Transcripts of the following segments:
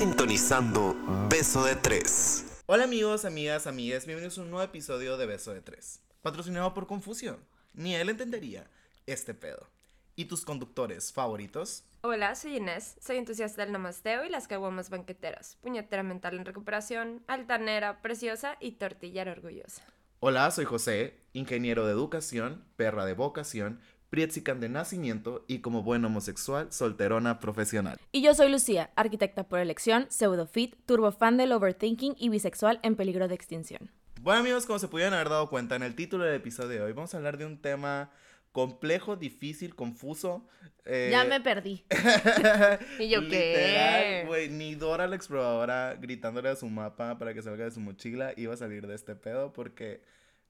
sintonizando Beso de Tres. Hola amigos, amigas, amigas, bienvenidos a un nuevo episodio de Beso de Tres, patrocinado por Confusión. Ni él entendería este pedo. ¿Y tus conductores favoritos? Hola, soy Inés, soy entusiasta del namasteo y las caguamas banqueteras, puñetera mental en recuperación, altanera, preciosa y tortillera orgullosa. Hola, soy José, ingeniero de educación, perra de vocación, prietzican de nacimiento y como buen homosexual, solterona profesional. Y yo soy Lucía, arquitecta por elección, pseudofit, turbofan del overthinking y bisexual en peligro de extinción. Bueno amigos, como se pudieron haber dado cuenta en el título del episodio de hoy, vamos a hablar de un tema complejo, difícil, confuso. eh, Ya me perdí. ¿Y yo qué? literal, güey, ni Dora la exploradora gritándole a su mapa para que salga de su mochila iba a salir de este pedo porque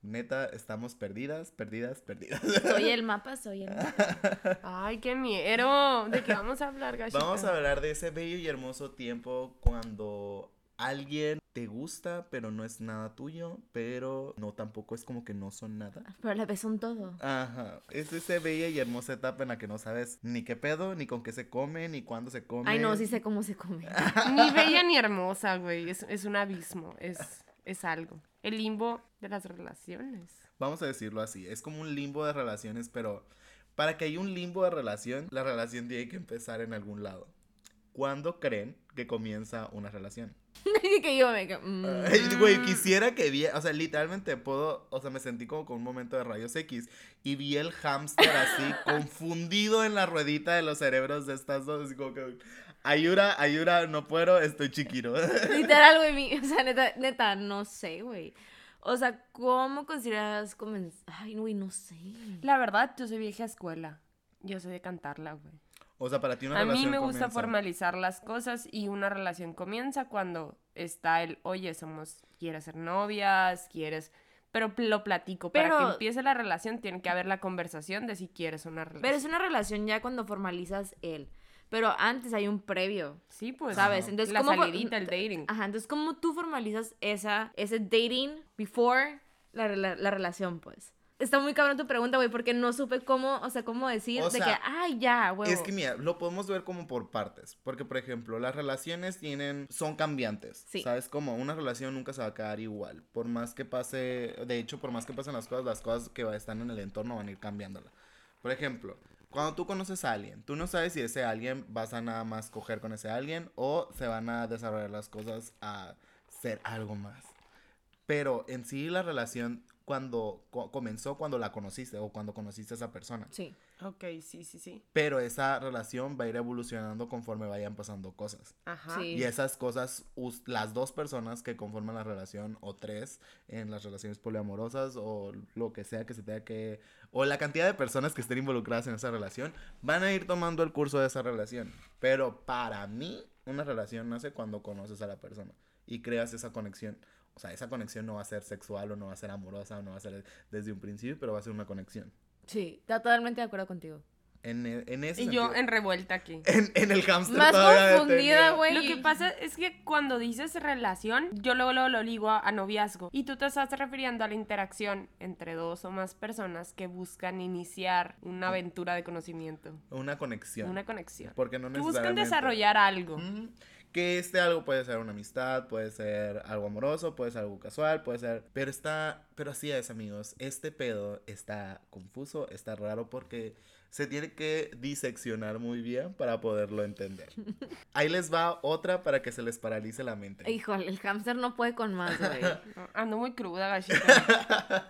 neta estamos perdidas, perdidas, perdidas. Soy el mapa, soy el mapa. Ay, qué miedo. ¿De qué vamos a hablar, gachita? Vamos a hablar de ese bello y hermoso tiempo cuando alguien te gusta, pero no es nada tuyo, pero no tampoco es como que no son nada. Pero a la vez son todo. Ajá, es esa bella y hermosa etapa en la que no sabes ni qué pedo, ni con qué se come, ni cuándo se come. Ay, no, sí sé cómo se come. Ni bella ni hermosa, güey. Es, es un abismo. Es, es algo. El limbo de las relaciones. Vamos a decirlo así, es como un limbo de relaciones, pero para que haya un limbo de relación, la relación tiene que empezar en algún lado. ¿Cuándo creen que comienza una relación? Que yo me mm. Güey, quisiera que vi, o sea, literalmente puedo, o sea, me sentí como con un momento de rayos X y vi el hámster así confundido en la ruedita de los cerebros de estas dos, como que, ayuda, ayuda, no puedo, estoy chiquito. Literal, güey, mi- o sea, neta, neta, no sé, güey. O sea, ¿cómo consideras comenzar? Ay, güey, no sé. La verdad, yo soy vieja escuela. Yo soy de cantarla, güey. O sea, para ti una A mí me gusta comienza- formalizar las cosas y una relación comienza cuando está el, oye, somos, quieres ser novias, quieres, pero lo platico. Para que empiece la relación tiene que haber la conversación de si quieres una relación. Pero es una relación ya cuando formalizas él. Pero antes hay un previo. Sí, pues. ¿Sabes? Entonces, la ¿cómo salidita, el dating. Ajá, entonces, ¿cómo tú formalizas esa, ese dating before la, rela- la relación, pues? Está muy cabrón tu pregunta, güey, porque no supe cómo, o sea, cómo decir O de sea, que, ay, ya, güey. Es que mira, lo podemos ver como por partes, porque por ejemplo, las relaciones tienen son cambiantes, Sí. ¿sabes? Como una relación nunca se va a quedar igual, por más que pase, de hecho, por más que pasen las cosas, las cosas que están en el entorno van a ir cambiándola. Por ejemplo, cuando tú conoces a alguien, tú no sabes si ese alguien vas a nada más coger con ese alguien o se van a desarrollar las cosas a ser algo más. Pero en sí la relación cuando co- comenzó cuando la conociste o cuando conociste a esa persona. Sí. Ok, sí, sí, sí. Pero esa relación va a ir evolucionando conforme vayan pasando cosas. Ajá. Sí. Y esas cosas, las dos personas que conforman la relación, o tres en las relaciones poliamorosas, o lo que sea que se tenga que. O la cantidad de personas que estén involucradas en esa relación, van a ir tomando el curso de esa relación. Pero para mí, una relación nace cuando conoces a la persona y creas esa conexión. O sea, esa conexión no va a ser sexual o no va a ser amorosa o no va a ser desde un principio, pero va a ser una conexión. Sí, está totalmente de acuerdo contigo. En, e- en ese Y yo en revuelta aquí. en, en el hamster Más todavía confundida, güey. Lo que pasa es que cuando dices relación, yo luego, luego lo ligo a, a noviazgo. Y tú te estás refiriendo a la interacción entre dos o más personas que buscan iniciar una aventura de conocimiento, Una conexión. una conexión. Porque no Que buscan necesariamente... desarrollar algo. Ujú. Que este algo puede ser una amistad, puede ser algo amoroso, puede ser algo casual, puede ser... Pero está... Pero así es, amigos. Este pedo está confuso, está raro porque se tiene que diseccionar muy bien para poderlo entender. Ahí les va otra para que se les paralice la mente. Híjole, el hámster no puede con más, güey. Ando muy cruda, gachita.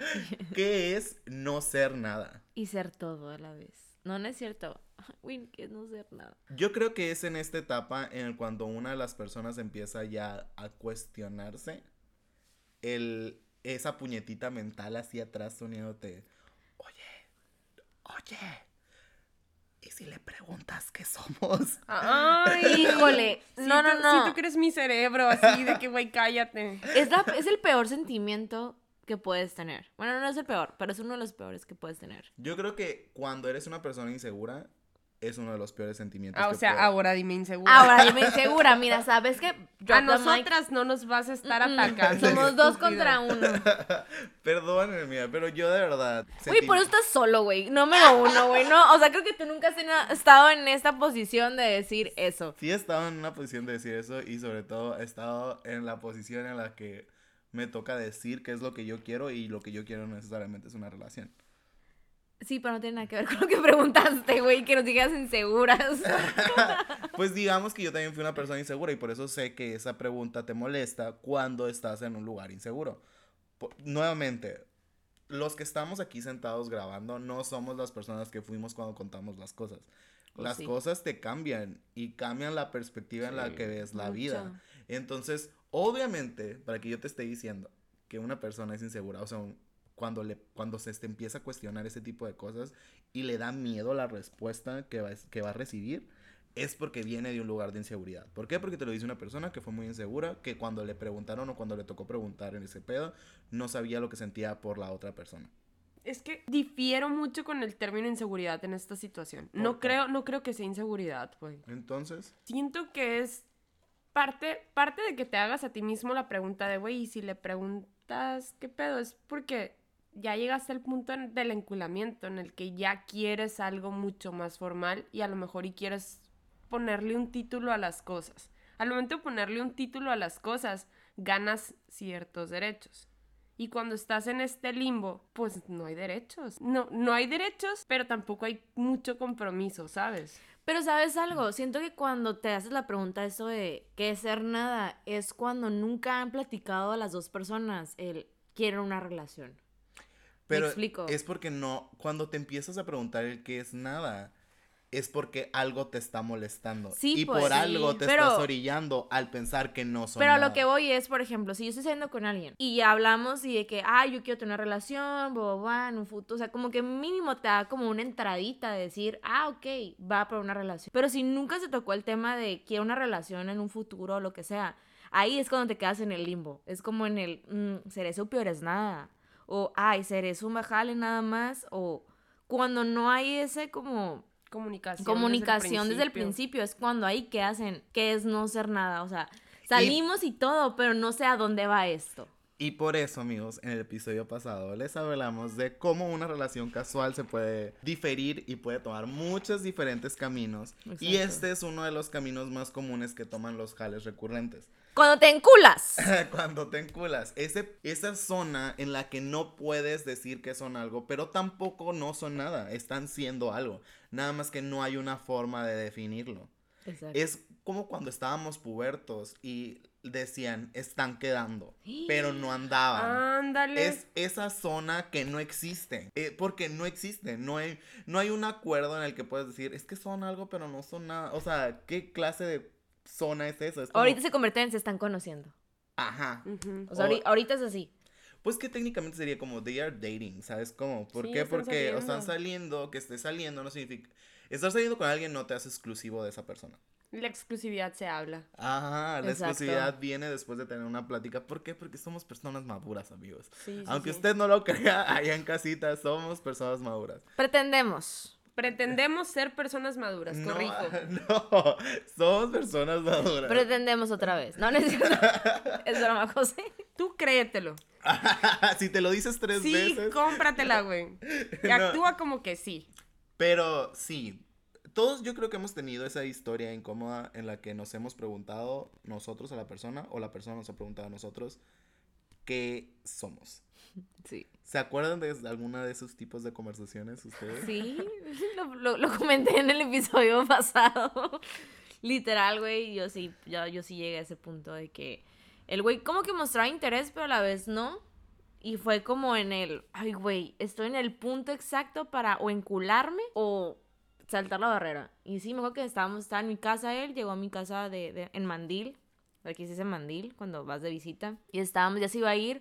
¿Qué es no ser nada? y ser todo a la vez. No, no es cierto. Güey, que no ser nada. Yo creo que es en esta etapa en el cuando una de las personas empieza ya a cuestionarse el, esa puñetita mental hacia atrás soniéndote, oye, oye, ¿y si le preguntas qué somos? Ay, Híjole, no, no, no. Sí, tú crees mi cerebro así de que, güey, cállate. Es, la- es el peor sentimiento que puedes tener. Bueno, no es el peor, pero es uno de los peores que puedes tener. Yo creo que cuando eres una persona insegura, es uno de los peores sentimientos. Ah, o que sea, ahora dime insegura. Ahora dime insegura, mira, ¿sabes qué? a mic. nosotras no nos vas a estar Mm, atacando. Somos dos contra uno. Perdónenme, mía, pero yo de verdad. Sentí- por eso estás solo, güey. Número uno, güey. No, o sea, creo que tú nunca has estado en esta posición de decir eso. Sí he estado en una posición de decir eso y sobre todo he estado en la posición en la que me toca decir qué es lo que yo quiero y lo que yo quiero no necesariamente es una relación. Sí, pero no tiene nada que ver con lo que preguntaste, güey, que nos digas inseguras. Pues digamos que yo también fui una persona insegura y por eso sé que esa pregunta te molesta cuando estás en un lugar inseguro. Po- nuevamente, los que estamos aquí sentados grabando no somos las personas que fuimos cuando contamos las cosas. Pues Las sí. cosas te cambian y cambian la perspectiva en la Sí, que ves la mucho. vida. Entonces, obviamente, para que yo te esté diciendo que una persona es insegura, o sea, un- cuando, le, cuando se te empieza a cuestionar ese tipo de cosas y le da miedo la respuesta que va, que va a recibir, es porque viene de un lugar de inseguridad. ¿Por qué? Porque te lo dice una persona que fue muy insegura, que cuando le preguntaron o cuando le tocó preguntar en ese pedo, no sabía lo que sentía por la otra persona. Es que difiero mucho con el término inseguridad en esta situación. No creo, no creo que sea inseguridad, güey. Entonces, Siento que es parte, parte de que te hagas a ti mismo la pregunta de, güey, y si le preguntas qué pedo, es porque ya llegaste al punto del enculamiento en el que ya quieres algo mucho más formal y a lo mejor y quieres ponerle un título a las cosas. Al momento de ponerle un título a las cosas, ganas ciertos derechos. Y cuando estás en este limbo, pues no hay derechos. No, no hay derechos, pero tampoco hay mucho compromiso, ¿sabes? Pero sabes algo, siento que cuando te haces la pregunta eso de qué es ser nada, es cuando nunca han platicado a las dos personas el quiero una relación. pero explico. es porque no, cuando te empiezas a preguntar el qué es nada, es porque algo te está molestando. Sí, y pues, por sí, algo te pero- estás orillando al pensar que no son Pero a nada. lo que voy es, por ejemplo, si yo estoy saliendo con alguien y ya hablamos y de que, ah, yo quiero tener una relación, bla, en un futuro, o sea, como que mínimo te da como una entradita de decir, ah, ok, va por una relación. Pero si nunca se tocó el tema de quiero una relación en un futuro o lo que sea, ahí es cuando te quedas en el limbo. Es como en el, mm, seré su peor es nada. O, ay, seré su bajale nada más. O cuando no hay ese como Comunicación. comunicación desde el principio. Es cuando ahí que hacen, que es no ser nada. O sea, salimos y, todo, pero no sé a dónde va esto. Y por eso, amigos, en el episodio pasado les hablamos de cómo una relación casual se puede diferir y puede tomar muchos diferentes caminos. Y Exacto. este es uno de los caminos más comunes que toman los jales recurrentes. Cuando te enculas. Cuando te enculas, ese, esa zona en la que no puedes decir que son algo, pero tampoco no son nada, están siendo algo. Nada más que no hay una forma de definirlo. Exacto. Es como cuando estábamos pubertos y decían, están quedando, pero no andaban. Ándale. Es esa zona que no existe. eh, porque no existe. No hay, no hay un acuerdo en el que puedes decir, es que son algo, pero no son nada. O sea, ¿qué clase de zona es esa? Es como, Ahorita se convierte en se están conociendo. Ajá. O sea, O- ahorita es así. Pues que técnicamente sería como they are dating, ¿sabes cómo? ¿Por Sí, qué? están Porque o saliendo. están saliendo, que estés saliendo no significa... Estar saliendo con alguien no te hace exclusivo de esa persona. La exclusividad se habla. Ajá, la Exacto. exclusividad viene después de tener una plática. ¿Por qué? Porque somos personas maduras, amigos. Sí, sí, Aunque usted no lo crea, allá en casita somos personas maduras. Pretendemos. Pretendemos ser personas maduras, No, corrijo. no, somos personas maduras. Pretendemos otra vez. No, no es broma, José. Tú créetelo. si te lo dices tres Sí, veces. cómpratela, güey. Y No. Actúa como que sí. Pero sí, todos yo creo que hemos tenido esa historia incómoda en la que nos hemos preguntado nosotros a la persona o la persona nos ha preguntado a nosotros qué somos. Sí. ¿Se acuerdan de alguna de esos tipos de conversaciones ustedes? Sí, lo, lo- lo comenté en el episodio pasado. Literal, güey, yo sí, yo, yo sí llegué a ese punto de que el güey como que mostraba interés, pero a la vez no. Y fue como en el, ay, güey, estoy en el punto exacto para o encularme o saltar la barrera. Y sí, me acuerdo que estábamos, estaba en mi casa él, llegó a mi casa de, de- en Mandil, aquí se dice Mandil, cuando vas de visita. Y estábamos, ya se iba a ir.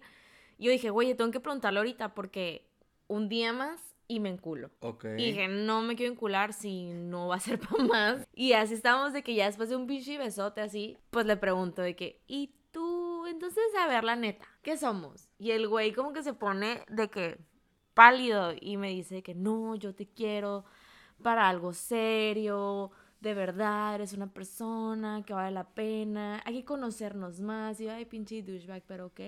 Yo dije, güey, tengo que preguntarle ahorita porque un día más y me enculo. Ok. Y dije, no me quiero encular si no va a ser para más. Y así estábamos de que ya después de un pinche besote así, pues le pregunto de que, ¿y tú? Entonces, a ver, la neta, ¿qué somos? Y el güey como que se pone de que pálido y me dice que no, yo te quiero para algo serio, de verdad, eres una persona que vale la pena, hay que conocernos más. Y yo, ay, pinche douchebag, pero ok.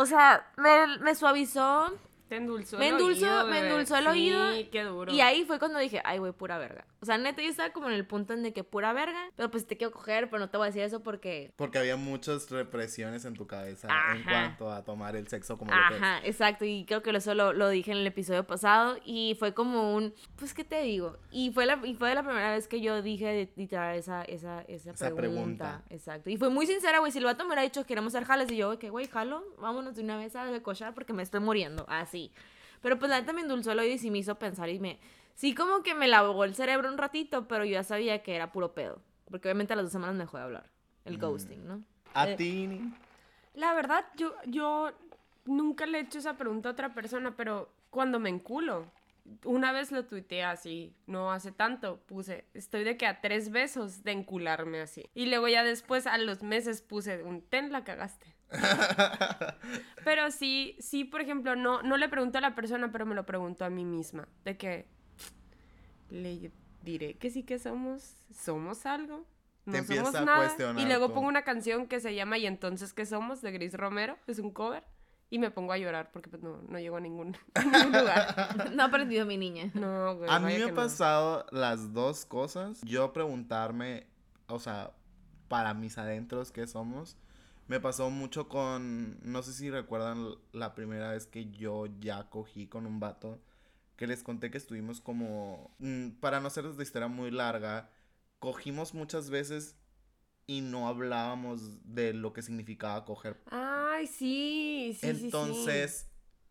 O sea, me, me suavizó Te endulzó Me el endulzó- oído, me endulzó el Sí, oído qué duro. Y ahí fue cuando dije, ay, güey, pura verga. O sea, neta, yo estaba como en el punto en de que pura verga, pero pues te quiero coger, pero no te voy a decir eso porque... Porque había muchas represiones en tu cabeza en Ajá. cuanto a tomar el sexo como lo que es. Ajá, exacto, y creo que eso lo, lo dije en el episodio pasado y fue como un, pues, ¿qué te digo? Y fue la, y fue la primera vez que yo dije literal esa, esa, esa, Esa pregunta. pregunta. Exacto, y fue muy sincera, güey, si el vato me hubiera dicho queremos ser jales y yo, que güey, jalo, vámonos de una vez a cochar porque me estoy muriendo, así. Pero pues la neta me endulzó el oído y sí me hizo pensar y me, sí como que me lavó el cerebro un ratito, pero yo ya sabía que era puro pedo, porque obviamente a las dos semanas me dejó de hablar, el Mm. ghosting, ¿no? A Eh, ti. La verdad, yo, yo nunca le he hecho esa pregunta a otra persona, pero cuando me enculo, una vez lo tuiteé así, no hace tanto, puse, estoy de que a tres besos de encularme así. Y luego ya después, a los meses, puse un ten, la cagaste. Pero sí, sí, por ejemplo, no, no le pregunto a la persona, pero me lo pregunto a mí misma, de que le diré que sí que somos, somos algo. No Te somos empieza a nada. cuestionar Y luego tú. pongo una canción que se llama Y entonces qué somos de Gris Romero, es un cover, y me pongo a llorar porque pues no, no llego a ningún, a ningún lugar. No ha aprendido mi niña. No, güey. A mí me ha no. pasado las dos cosas. Yo preguntarme, o sea, para mis adentros, ¿qué somos? Me pasó mucho con, no sé si recuerdan la primera vez que yo ya cogí con un vato, que les conté que estuvimos como, mm, para no hacerles la historia muy larga, cogimos muchas veces y no hablábamos de lo que significaba coger Ay, sí, sí, sí, sí. entonces,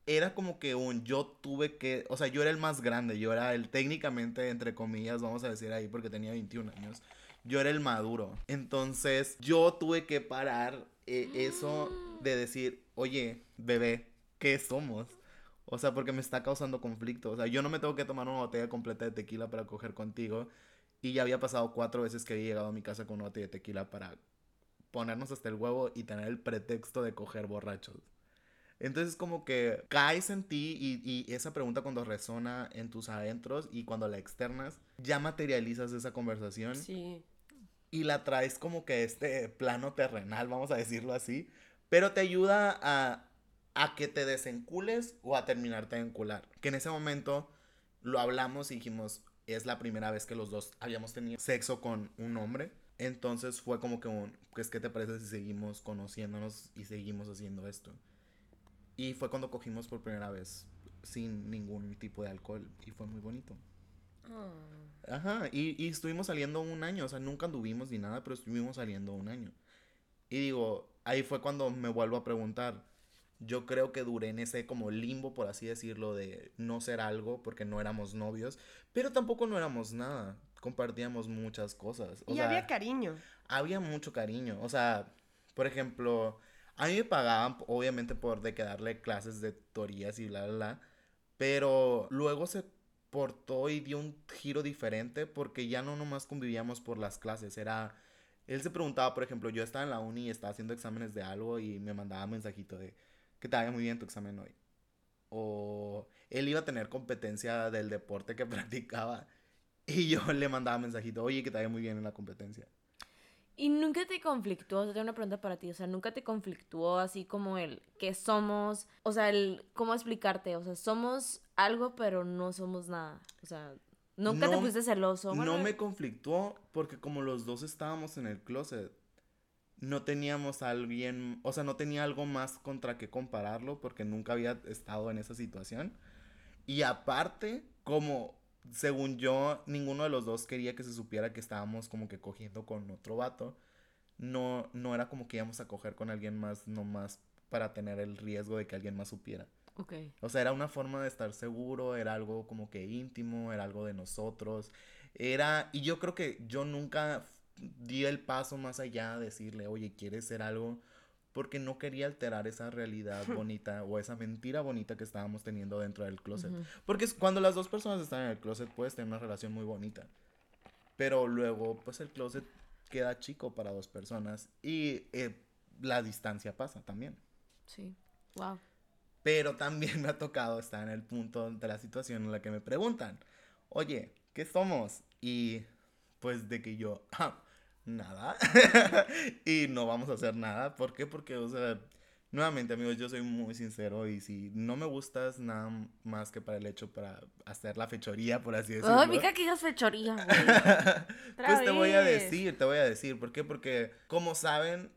era como que un yo tuve que, o sea, yo era el más grande, yo era el técnicamente, entre comillas, vamos a decir ahí, porque tenía 21 años, yo era el maduro. Entonces, yo tuve que parar eh, eso de decir, oye, bebé, ¿qué somos? O sea, porque me está causando conflicto. O sea, yo no me tengo que tomar una botella completa de tequila para coger contigo. Y ya había pasado cuatro veces que había llegado a mi casa con una botella de tequila para ponernos hasta el huevo y tener el pretexto de coger borrachos. Entonces como que caes en ti y, y esa pregunta cuando resona en tus adentros y cuando la externas, ya materializas esa conversación Sí. Y la traes como que este plano terrenal, vamos a decirlo así, pero te ayuda a, a que te desencules o a terminarte de encular. Que en ese momento lo hablamos y dijimos, es la primera vez que los dos habíamos tenido sexo con un hombre. Entonces fue como que pues, ¿qué te parece si seguimos conociéndonos y seguimos haciendo esto? Y fue cuando cogimos por primera vez sin ningún tipo de alcohol y fue muy bonito. Ah. Ajá, y, y estuvimos saliendo un año, o sea, nunca anduvimos ni nada, pero estuvimos saliendo un año. Y digo, ahí fue cuando me vuelvo a preguntar. Yo creo que duré en ese como limbo, por así decirlo, de no ser algo porque no éramos novios, pero tampoco no éramos nada. Compartíamos muchas cosas. O y sea, había cariño. había mucho cariño. O sea, por ejemplo, a mí me pagaban, obviamente, por de que darle clases de teorías y bla, bla, bla. Pero luego se portó y dio un giro diferente porque ya no nomás convivíamos por las clases. Era. Él se preguntaba, por ejemplo, yo estaba en la uni y estaba haciendo exámenes de algo y me mandaba mensajito de que te vaya muy bien tu examen hoy. O él iba a tener competencia del deporte que practicaba. Y yo le mandaba mensajito, oye, que te vaya muy bien en la competencia. ¿Y nunca te conflictuó? O sea, tengo una pregunta para ti. O sea, ¿nunca te conflictuó así como el que somos? O sea, el cómo explicarte. O sea, somos algo, pero no somos nada. O sea, nunca te No- pusiste celoso. No me conflictuó porque como los dos estábamos en el closet, no teníamos a alguien, o sea, no tenía algo más contra que compararlo porque nunca había estado en esa situación. Y aparte, como según yo, ninguno de los dos quería que se supiera que estábamos como que cogiendo con otro vato. No, no era como que íbamos a coger con alguien más nomás para tener el riesgo de que alguien más supiera. Ok. O sea, era una forma de estar seguro, era algo como que íntimo, era algo de nosotros. Era, y yo creo que yo nunca di el paso más allá de decirle, oye, ¿quieres ser algo? Porque no quería alterar esa realidad bonita o esa mentira bonita que estábamos teniendo dentro del closet. Porque cuando las dos personas están en el closet puedes tener una relación muy bonita. Pero luego, pues el closet queda chico para dos personas y eh, la distancia pasa también. Sí. Wow. Pero también me ha tocado estar en el punto de la situación en la que me preguntan, oye, ¿qué somos? Y pues de que yo, "Ah, nada. y no vamos a hacer nada. ¿Por qué? Porque, o sea, nuevamente, amigos, yo soy muy sincero y si no me gustas nada más que para el hecho para hacer la fechoría, por así decirlo. Ay, mica que digas fechoría, pues te voy a decir, te voy a decir. ¿Por qué? Porque, como saben,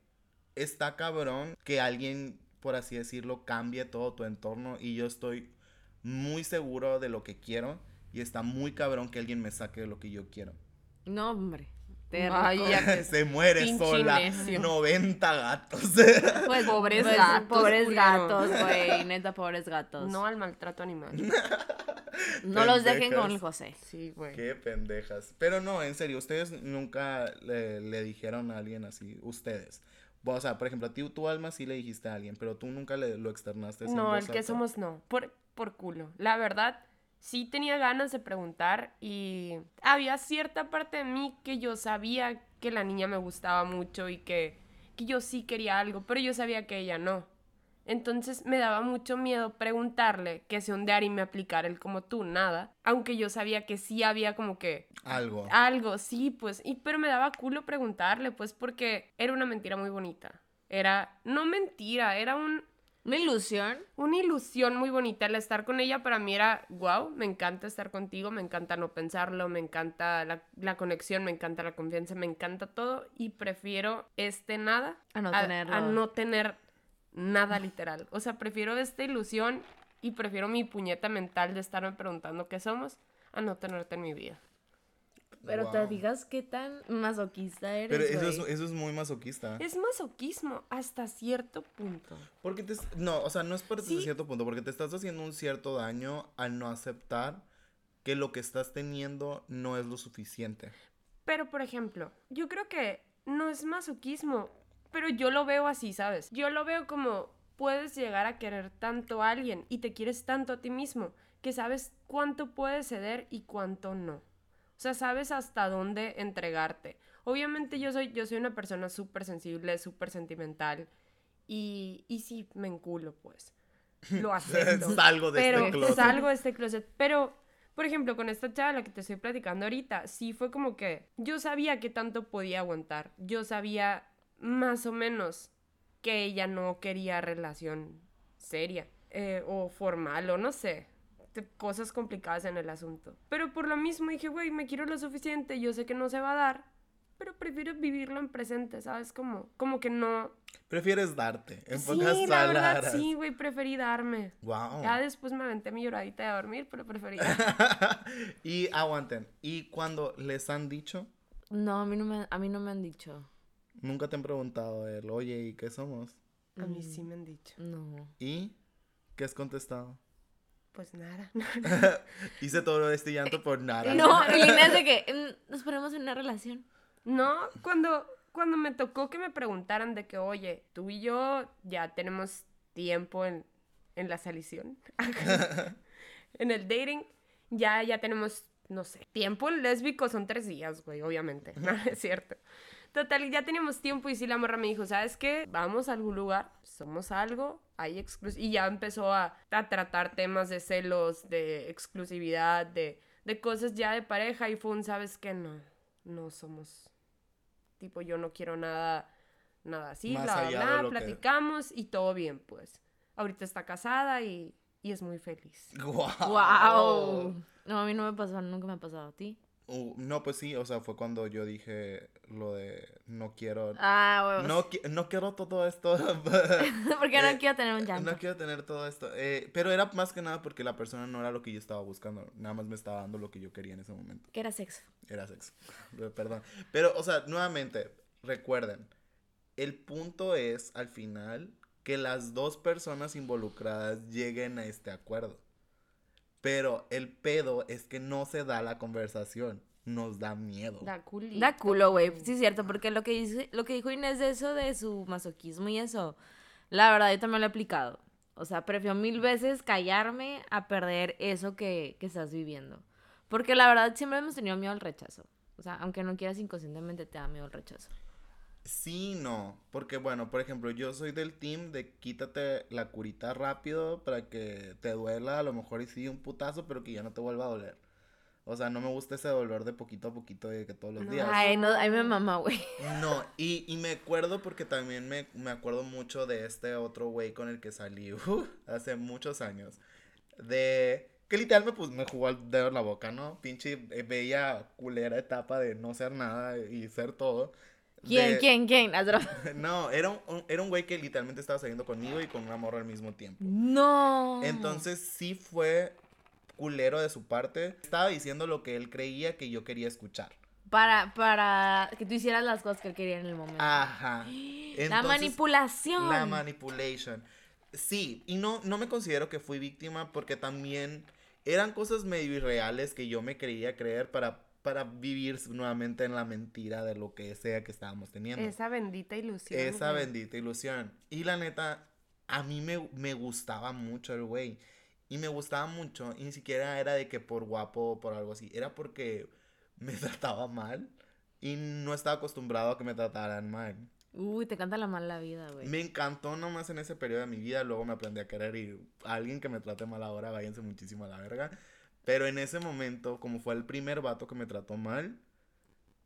está cabrón que alguien, por así decirlo, cambie todo tu entorno. Y yo estoy muy seguro de lo que quiero. Y está muy cabrón que alguien me saque de lo que yo quiero. No, hombre. Te Vaya. Se muere sola. necio. 90 gatos. Pues, Pobres pues, gatos, Pobres gatos, güey. Neta, pobres gatos. No al maltrato animal. No los dejen con el José. Sí, güey. Qué pendejas. Pero no, en serio, ustedes nunca le, le dijeron a alguien así, ustedes. O sea, por ejemplo, a ti, tu alma sí le dijiste a alguien, pero tú nunca le, lo externaste. No, el que somos no. Por, por culo. La verdad, sí tenía ganas de preguntar y había cierta parte de mí que yo sabía que la niña me gustaba mucho y que, que yo sí quería algo, pero yo sabía que ella no. Entonces me daba mucho miedo preguntarle que se ondeara y me aplicara el como tú, nada. Aunque yo sabía que sí había como que Algo. algo, sí, pues, y, pero me daba culo preguntarle, pues, porque era una mentira muy bonita. Era, no mentira, era un, Una ilusión. una ilusión muy bonita. El estar con ella para mí era, wow, me encanta estar contigo, me encanta no pensarlo, me encanta la, la conexión, me encanta la confianza, me encanta todo y prefiero este nada A no a, tenerlo. a no tener nada literal. O sea, prefiero esta ilusión y prefiero mi puñeta mental de estarme preguntando qué somos a no tenerte en mi vida. Pero te digas qué tan masoquista eres, Pero eso es, eso es muy masoquista. Es masoquismo hasta cierto punto. Porque te... No, o sea, no es Sí. cierto punto, porque te estás haciendo un cierto daño al no aceptar que lo que estás teniendo no es lo suficiente. Pero, por ejemplo, yo creo que no es masoquismo, pero yo lo veo así, ¿sabes? Yo lo veo como puedes llegar a querer tanto a alguien y te quieres tanto a ti mismo que sabes cuánto puedes ceder y cuánto no. O sea, sabes hasta dónde entregarte. Obviamente yo soy, yo soy una persona súper sensible, súper sentimental y, y sí, me enculo, pues. Lo acepto. Salgo de pero este closet. salgo de este closet. Pero, por ejemplo, con esta chava la que te estoy platicando ahorita, sí fue como que yo sabía que tanto podía aguantar. Yo sabía más o menos que ella no quería relación seria eh, o formal o no sé. Cosas complicadas en el asunto. Pero por lo mismo dije, güey, me quiero lo suficiente, yo sé que no se va a dar, pero prefiero vivirlo en presente, ¿sabes? Como, como que no... Prefieres darte, en sí, pocas la verdad, palabras. sí, güey, preferí darme. Wow. Ya después me aventé mi lloradita de dormir, pero preferí. y aguanten. Y cuando les han dicho, No, a mí no me, a mí no me han dicho. nunca te han preguntado el, oye, ¿y qué somos? A mí sí me han dicho. No. ¿Y qué has contestado? Pues nada. Hice todo este llanto por nada. No, y Lina es de que mm, nos ponemos en una relación. No, cuando, cuando me tocó que me preguntaran de que, oye, tú y yo ya tenemos tiempo en, en la salición, en el dating, ya, ya tenemos, no sé, tiempo lésbico son tres días, güey, obviamente, no es cierto. Total, ya teníamos tiempo y sí la morra me dijo, ¿sabes qué? Vamos a algún lugar, somos algo, hay exclusividad. Y ya empezó a, a tratar temas de celos, de exclusividad, de, de cosas ya de pareja y fue un, ¿sabes qué? No, no somos, tipo, yo no quiero nada, nada así, Más bla, bla, bla, que- platicamos y todo bien, pues. Ahorita está casada y, y es muy feliz. Wow. ¡Wow! No, a mí no me pasó, nunca me ha pasado a ti. Uh, no, pues sí, o sea, fue cuando yo dije lo de no quiero. Ah, huevos. No, qui- no quiero todo esto. Porque no Eh, quiero tener un llanto. No quiero tener todo esto. Eh, pero era más que nada porque la persona no era lo que yo estaba buscando. Nada más me estaba dando lo que yo quería en ese momento. Que era sexo. Era sexo. Perdón. Pero, o sea, nuevamente, recuerden. El punto es, al final, que las dos personas involucradas lleguen a este acuerdo. Pero el pedo es que no se da la conversación. Nos da miedo. Da culito. Da culo, güey. Sí, es cierto, porque lo que, dice, lo que dijo Inés de eso, de su masoquismo y eso, la verdad, yo también lo he aplicado. O sea, prefiero mil veces callarme a perder eso que, que estás viviendo. Porque la verdad siempre hemos tenido miedo al rechazo. O sea, aunque no quieras inconscientemente te da miedo al rechazo. Sí, no. Porque, bueno, por ejemplo, yo soy del team de quítate la curita rápido para que te duela, a lo mejor y sí un putazo, pero que ya no te vuelva a doler. O sea, no me gusta ese dolor de poquito a poquito de que todos los No. días. Ay, no, ay, me mama, güey. No, y, y me acuerdo porque también me, me acuerdo mucho de este otro güey con el que salí uh, hace muchos años. De que literal me, pues, me jugó el dedo en la boca, ¿no? Pinche eh, bella culera etapa de no ser nada y ser todo. ¿Quién, De- quién, quién? No, era un, era un güey que literalmente estaba saliendo conmigo y con una morra al mismo tiempo. No. Entonces sí fue culero de su parte. Estaba diciendo lo que él creía que yo quería escuchar. Para, para que tú hicieras las cosas que él quería en el momento. Ajá. la manipulación. La manipulation. Sí, y no, no me considero que fui víctima porque también eran cosas medio irreales que yo me creía creer para, para vivir nuevamente en la mentira de lo que sea que estábamos teniendo. Esa bendita ilusión. Esa güey. bendita ilusión. Y la neta, a mí me, me gustaba mucho el güey. Y me gustaba mucho. Y ni siquiera era de que por guapo o por algo así. Era porque me trataba mal. Y no estaba acostumbrado a que me trataran mal. Uy, te canta la mala vida, güey. Me encantó nomás en ese periodo de mi vida. Luego me aprendí a querer y alguien que me trate mal ahora, váyanse muchísimo a la verga. Pero en ese momento, como fue el primer vato que me trató mal,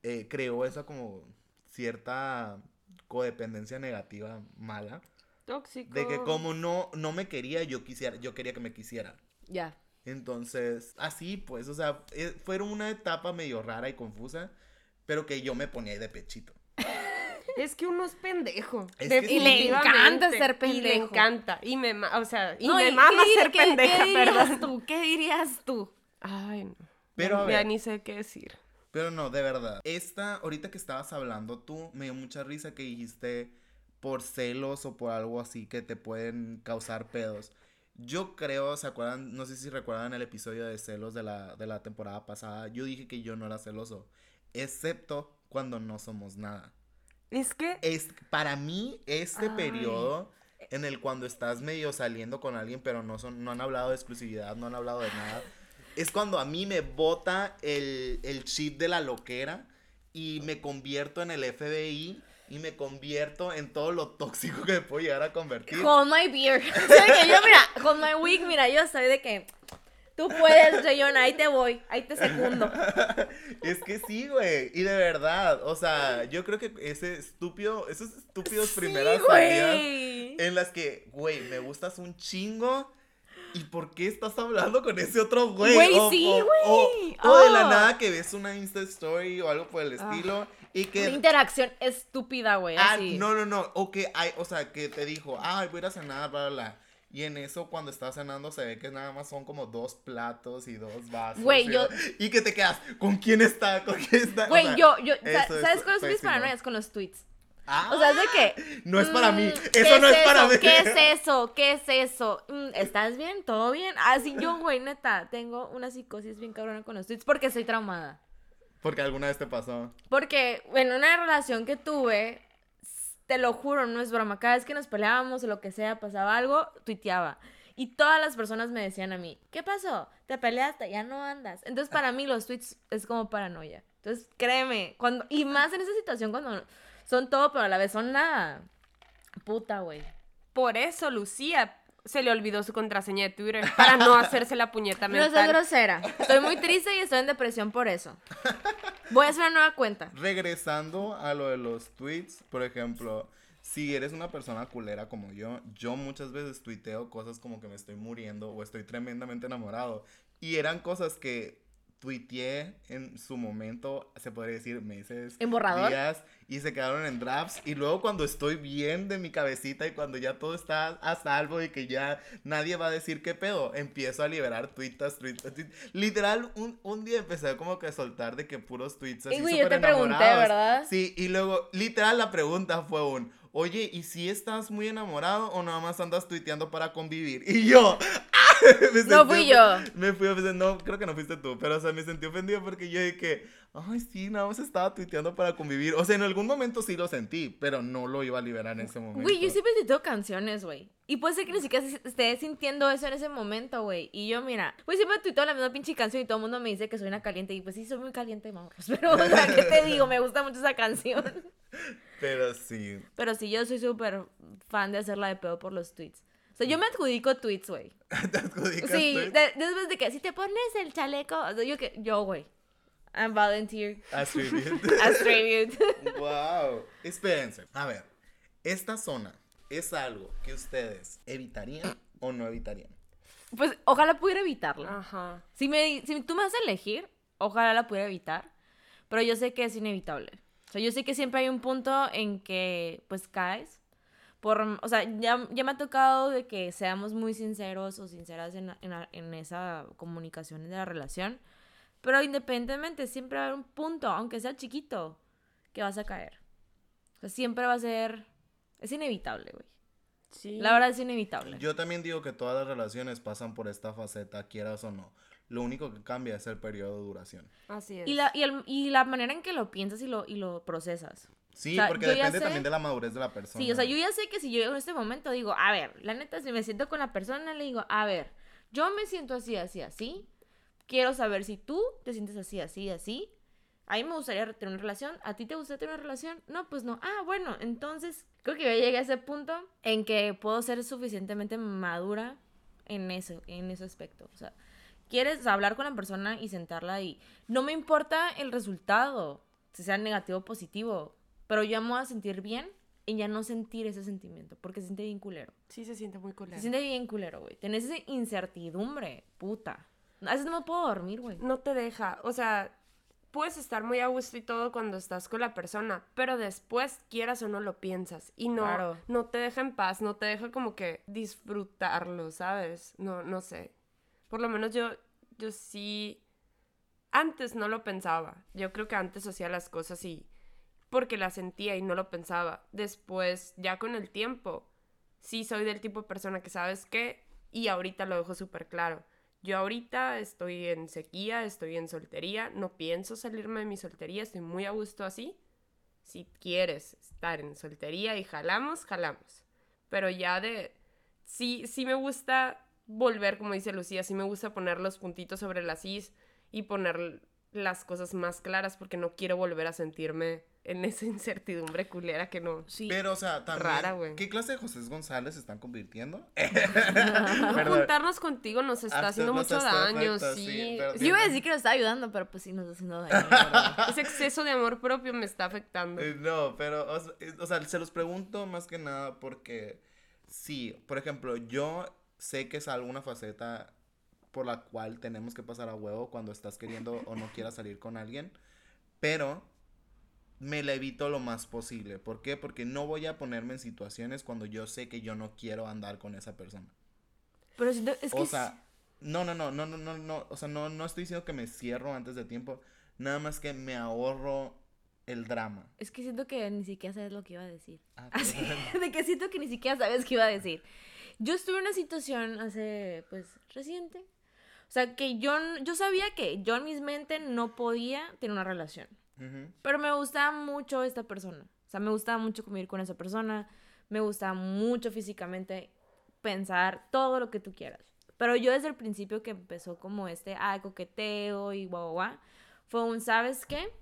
eh, creó esa como cierta codependencia negativa mala. Tóxico. De que como no, no me quería, yo quisiera, yo quería que me quisieran. Ya. Entonces, así pues, o sea, eh, fue una etapa medio rara y confusa, pero que yo me ponía ahí de pechito. Es que uno es pendejo. Es que. Y le encanta ser Y le pendejo. encanta. Y me, o sea, y No, me ¿y mama qué ser qué- pendeja, ¿qué dirías perdón. tú? ¿Qué dirías tú? Ay, no. Pero, ya, ni sé qué decir. Pero no, de verdad. Esta, ahorita que estabas hablando tú, me dio mucha risa que dijiste por celos o por algo así que te pueden causar pedos. Yo creo, ¿se acuerdan? No sé si recuerdan el episodio de celos de la, de la temporada pasada. Yo dije que yo no era celoso. Excepto cuando no somos nada. Es que Es, para mí, este Ay. periodo en el cuando estás medio saliendo con alguien, pero no, son, no han hablado de exclusividad, no han hablado de nada, es cuando a mí me bota el, el chip de la loquera y me convierto en el FBI y me convierto en todo lo tóxico que me puedo llegar a convertir. Hold my beer. O sea, que yo, mira, hold my wig, mira, yo soy de que tú puedes, Rayon, ahí te voy, ahí te secundo. Es que sí, güey. Y de verdad, o sea, yo creo que ese estúpido, esos estúpidos primeras Sí, salidas güey. en las que, güey, me gustas un chingo. ¿Y por qué estás hablando con ese otro güey? Güey, O- sí, o- güey. O, o de la Oh. nada que ves una Insta Story o algo por el Ah. estilo. Y Una que. interacción estúpida, güey, Ah, así. no, no, no. O que hay, o sea, que te dijo, ah, voy a ir a cenar, bla, bla, bla. Y en eso, cuando estás cenando, se ve que nada más son como dos platos y dos vasos. Güey, y, yo- Y que te quedas, ¿con quién está? ¿Con quién está? O Güey, sea, yo, yo, eso ¿sabes cuáles son mis paranoias con los tweets? Ah, O sea, es de que. No es para mí. mm, Eso ¿qué no es para mí. ¿Qué es eso? ¿Qué es eso? Mm, ¿Estás bien? ¿Todo bien? Así yo, güey, neta, tengo una psicosis bien cabrona con los tweets porque soy traumada. Porque alguna vez te pasó. Porque en una relación que tuve, te lo juro, no es broma, cada vez que nos peleábamos o lo que sea, pasaba algo, tuiteaba. Y todas las personas me decían a mí, ¿qué pasó? ¿Te peleaste? Ya no andas. Entonces para mí los tweets es como paranoia. Entonces créeme, cuando y más en esa situación cuando son todo pero a la vez son nada. Puta, güey. por eso Lucía se le olvidó su contraseña de Twitter para no hacerse la puñeta No soy mental. grosera. Estoy muy triste y estoy en depresión por eso. Voy a hacer una nueva cuenta. Regresando a lo de los tweets, por ejemplo, si eres una persona culera como yo, yo muchas veces tuiteo cosas como que me estoy muriendo o estoy tremendamente enamorado. Y eran cosas que tuiteé en su momento, se podría decir meses, ¿En borrador? días, y se quedaron en drafts. Y luego cuando estoy bien de mi cabecita y cuando ya todo está a salvo y que ya nadie va a decir qué pedo, empiezo a liberar tweets, tweets, tweets. Literal, un, un día empecé como que a soltar de que puros tweets así Y, güey, yo súper te pregunté, enamorados. ¿verdad? Sí, y luego, literal, la pregunta fue un, oye, ¿y si estás muy enamorado o nada más andas tuiteando para convivir? Y yo, No fui yo. Me fui ofendido, no, creo que no fuiste tú, pero o sea, me sentí ofendido porque yo dije, ay, sí, nada más estaba tuiteando para convivir. O sea, en algún momento sí lo sentí, pero no lo iba a liberar en ese momento. Güey, yo siempre tuiteo canciones, güey. Y puede ser que ni siquiera esté sintiendo eso en ese momento, güey. Y yo, mira, güey, siempre tuiteo la misma pinche canción y todo el mundo me dice que soy una caliente. Y pues sí, soy muy caliente, morros. Pero, o sea, ¿qué te digo? Me gusta mucho esa canción. Pero sí. Pero sí, yo soy súper fan de hacerla de pedo por los tweets. O sea, yo me adjudico tweets, güey. ¿Te adjudicas Sí, tweets? de- después de que si te pones el chaleco, o sea, yo que, yo, güey. I'm volunteer As tribute. as tribute. wow. Espérense. A ver, esta zona es algo que ustedes evitarían o no evitarían. pues ojalá pudiera evitarla. Ajá. Si, me, si tú me vas a elegir, ojalá la pudiera evitar. Pero yo sé que es inevitable. O sea, yo sé que siempre hay un punto en que, pues, caes. Por, o sea, ya, ya me ha tocado de que seamos muy sinceros o sinceras en, en, en esa comunicación de la relación. Pero independientemente, siempre va a haber un punto, aunque sea chiquito, que vas a caer. O sea, siempre va a ser... Es inevitable, güey. Sí. La verdad es inevitable. Yo también digo que todas las relaciones pasan por esta faceta, quieras o no. Lo único que cambia es el periodo de duración. Así es. Y la, y, el- y la manera en que lo piensas y lo, y lo procesas. Sí, O sea, porque yo depende sé- también de la madurez de la persona. Sí, o sea, yo ya sé que si yo llego en este momento digo, a ver, la neta, si me siento con la persona, le digo, a ver, yo me siento así, así, así. Quiero saber si tú te sientes así, así, así. A mí me gustaría tener una relación. ¿A ti te gustaría tener una relación? No, pues no. Ah, bueno, entonces creo que ya llegué a ese punto en que puedo ser suficientemente madura en eso, en ese aspecto. O sea, quieres hablar con la persona y sentarla y no me importa el resultado, si sea negativo o positivo, pero yo me voy a sentir bien en ya no sentir ese sentimiento, porque se siente bien culero. Sí, se siente muy Se culero. siente bien culero, güey. Tenés esa incertidumbre, puta. A veces no me puedo dormir, güey. No te deja. O sea, puedes estar muy a gusto y todo cuando estás con la persona, pero después, quieras o no, lo piensas. Y no, Claro. no te deja en paz, no te deja como que disfrutarlo, ¿sabes? No, no sé. Por lo menos yo, yo sí. Antes no lo pensaba. Yo creo que antes hacía las cosas y. porque las sentía y no lo pensaba. Después, ya con el tiempo, sí soy del tipo de persona que sabes qué. Y ahorita lo dejo súper claro. Yo ahorita estoy en sequía, estoy en soltería, no pienso salirme de mi soltería, estoy muy a gusto así. Si quieres estar en soltería y jalamos, jalamos. Pero ya de... Sí, sí me gusta volver, como dice Lucía, sí me gusta poner los puntitos sobre las is y poner las cosas más claras porque no quiero volver a sentirme en esa incertidumbre culera que no... Sí. Pero, o sea, también. Rara, güey. ¿Qué clase de José González se están convirtiendo? Juntarnos contigo nos está haciendo mucho está daño, perfecto, sí, sí. pero- Yo iba a decir que nos está ayudando, pero pues sí nos está haciendo daño. Ese exceso de amor propio me está afectando. Eh, No, pero, o, s- eh, o sea, se los pregunto más que nada porque, sí, por ejemplo, yo sé que es alguna faceta por la cual tenemos que pasar a huevo cuando estás queriendo o no quieras salir con alguien, pero me la evito lo más posible. ¿Por qué? Porque no voy a ponerme en situaciones cuando yo sé que yo no quiero andar con esa persona. Pero siento- es que O sea, no, no, no, no, no, no, no, o sea, no, no estoy diciendo que me cierro antes de tiempo, nada más que me ahorro el drama. es que siento que ni siquiera sabes lo que iba a decir. Ah, Así, de que siento que ni siquiera sabes qué iba a decir. Yo estuve en una situación hace, pues, reciente. O sea, que yo, yo sabía que yo en mis mente no podía tener una relación. Pero me gustaba mucho esta persona. O sea, me gustaba mucho convivir con esa persona. Me gustaba mucho físicamente pensar todo lo que tú quieras. Pero yo desde el principio que empezó como este, ah, coqueteo y guau, guau, fue un, ¿sabes qué?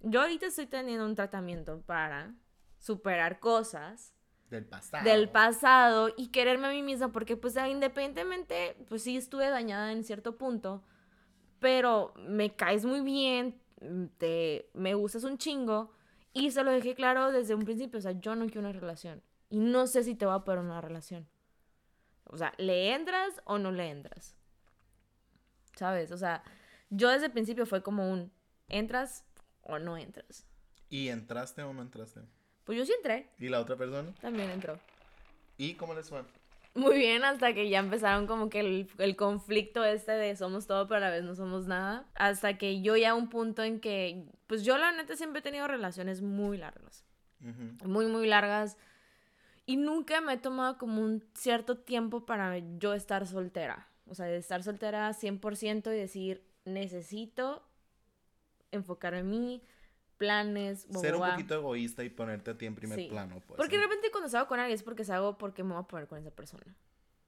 Yo ahorita estoy teniendo un tratamiento para superar cosas Del pasado. del pasado y quererme a mí misma porque pues ah, independientemente pues sí estuve dañada en cierto punto pero me caes muy bien te me gustas un chingo y se lo dejé claro desde un principio o sea yo no quiero una relación y no sé si te va a poner una relación o sea le entras o no le entras sabes o sea yo desde el principio fue como un entras o no entras ¿Y entraste o no entraste? Pues yo sí entré ¿Y la otra persona? también entró ¿Y cómo les fue? Muy bien, hasta que ya empezaron como que el, el conflicto este de somos todo, pero a la vez no somos nada. Hasta que yo ya un punto en que, pues yo la neta siempre he tenido relaciones muy largas. Ujú. Muy, muy largas. Y nunca me he tomado como un cierto tiempo para yo estar soltera. O sea, de estar soltera 100% y decir, necesito enfocarme en mí, planes, Ser un poquito egoísta y ponerte a ti en primer Sí. plano, pues. Porque ¿eh? de repente cuando salgo con alguien es porque salgo porque me voy a poner con esa persona.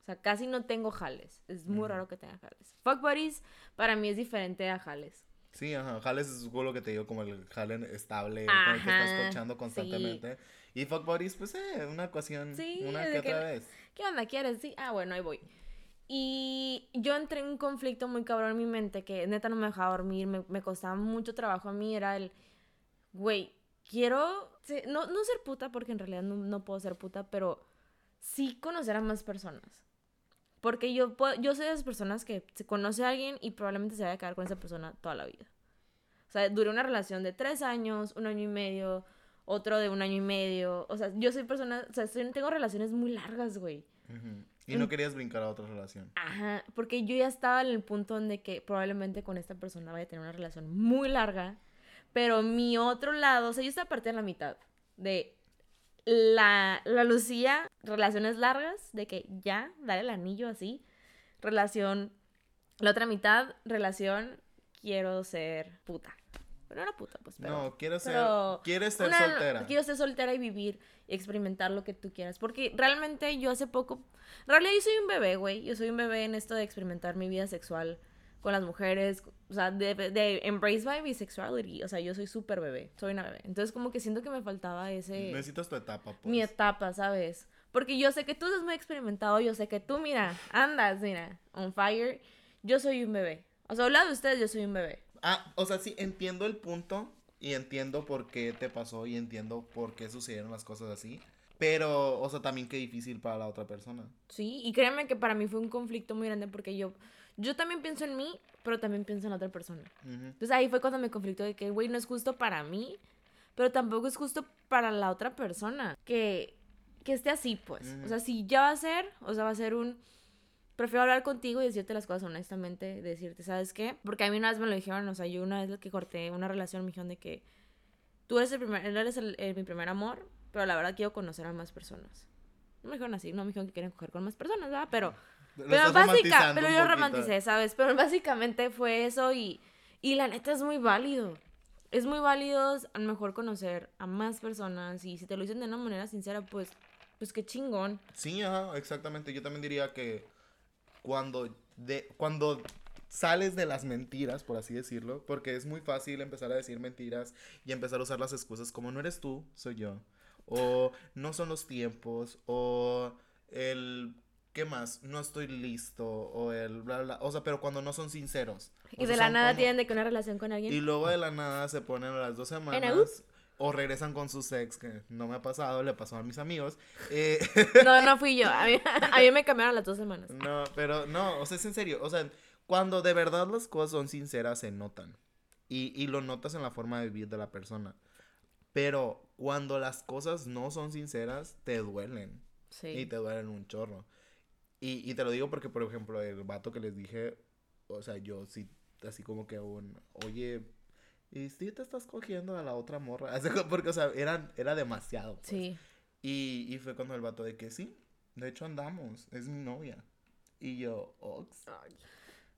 O sea, casi no tengo jales. Es muy raro que tenga jales. Fuck buddies para mí es diferente a jales. Sí, ajá. Jales es lo que te digo, como el jale estable, con el que estás Ajá, coachando constantemente. Y fuck buddies, pues, eh, una ocasión, Sí, una que- otra vez. ¿Qué onda? ¿Quieres? Sí. Ah, bueno, ahí voy. Y yo entré en un conflicto muy cabrón en mi mente que neta no me dejaba dormir, me, me costaba mucho trabajo a mí. Era el, güey, quiero, no, no ser puta porque en realidad no, no puedo ser puta, pero sí conocer a más personas. Porque yo, puedo- yo soy de esas personas que se conoce a alguien y probablemente se vaya a quedar con esa persona toda la vida. O sea, duré una relación de tres años, un año y medio, otro de un año y medio. O sea, yo soy persona, o sea, tengo relaciones muy largas, güey. Ujú. Y no querías brincar a otra relación. Ajá, porque yo ya estaba en el punto donde que probablemente con esta persona vaya a tener una relación muy larga, pero mi otro lado, o sea, yo estaba partida en la mitad de la, la Lucía, relaciones largas, de que ya, dale el anillo así, relación, la otra mitad, relación, quiero ser puta. Pero no era puta, pues, pero... no, quieres ser, pero quieres ser una- soltera. Quiero ser soltera y vivir y experimentar lo que tú quieras. Porque realmente yo hace poco. En realidad yo soy un bebé, güey. Yo soy un bebé en esto de experimentar mi vida sexual con las mujeres. O sea, de, de embrace my bisexuality. O sea, yo soy súper bebé. Soy una bebé. Entonces, como que siento que me faltaba ese. Necesitas tu etapa, pues. Mi etapa, ¿sabes? Porque yo sé que tú estás muy experimentado. Yo sé que tú, mira, andas, mira, on fire. Yo soy un bebé. O sea, hablando de ustedes, yo soy un bebé. Ah, o sea, sí, entiendo el punto y entiendo por qué te pasó y entiendo por qué sucedieron las cosas así. Pero, o sea, también qué difícil para la otra persona. Sí, y créanme que para mí fue un conflicto muy grande porque yo, yo también pienso en mí, pero también pienso en la otra persona. Ujú. Entonces ahí fue cuando me conflictó de que, güey, no es justo para mí, pero tampoco es justo para la otra persona. Que, que esté así, pues. Ujú. O sea, si ya va a ser, o sea, va a ser un... Prefiero hablar contigo y decirte las cosas honestamente, decirte, ¿sabes qué? Porque a mí una vez me lo dijeron, o sea, yo una vez que corté una relación me dijeron de que tú eres, el primer, eres el- el- mi primer amor, pero la verdad quiero conocer a más personas. No me dijeron así, no me dijeron que quieren coger con más personas, ¿verdad? Pero... Lo Pero básica, pero yo romanticé, ¿sabes? Pero básicamente fue eso y, y la neta es muy válido. Es muy válido a lo mejor conocer a más personas y si te lo dicen de una manera sincera, pues, pues qué chingón. Sí, ajá, exactamente. Yo también diría que cuando, de, cuando sales de las mentiras, por así decirlo, porque es muy fácil empezar a decir mentiras y empezar a usar las excusas como no eres tú, soy yo. O no son los tiempos, o el... ¿Qué más? No estoy listo, o el bla, bla. O sea, pero cuando no son sinceros. Y de la nada como- tienen de que una relación con alguien. Y luego de la nada se ponen a las dos ¿En semanas. O regresan con sus ex, que no me ha pasado, le pasó a mis amigos. Eh, No, no fui yo. A mí, a mí me cambiaron las dos semanas. No, pero no, o sea, es en serio. O sea, cuando de verdad las cosas son sinceras, se notan. Y, y lo notas en la forma de vivir de la persona. Pero cuando las cosas no son sinceras, te duelen. Y Sí. te duelen un chorro. Y, y te lo digo porque, por ejemplo, el vato que les dije, o sea, yo sí, así como que un, oye, ¿y si te estás cogiendo a la otra morra? Porque, o sea, eran, era demasiado. pues. Sí. Y, y fue cuando el vato de que sí, de hecho andamos, es mi novia. Y yo, ox.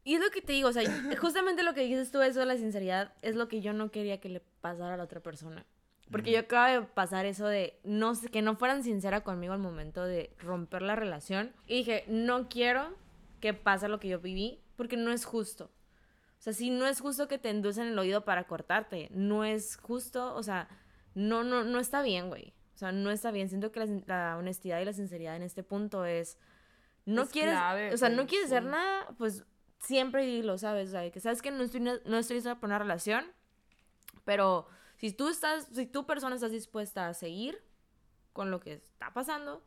Y es lo que te digo, o sea, justamente lo que dices tú, eso de la sinceridad, es lo que yo no quería que le pasara a la otra persona. Porque yo acaba de pasar eso de no que no fueran sincera conmigo al momento de romper la relación. Y dije, no quiero que pase lo que yo viví, porque no es justo. O sea, si no es justo que te endulcen el oído para cortarte, no es justo, o sea, no, no, no está bien, güey. O sea, no está bien. Siento que la, la honestidad y la sinceridad en este punto es, no Es quieres, clave, o sea, no quieres hacer sí. nada, pues siempre dilo, ¿sabes? O sea, que sabes que no estoy, no estoy lista para una relación, pero si tú estás, si tu persona estás dispuesta a seguir con lo que está pasando,